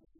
Thank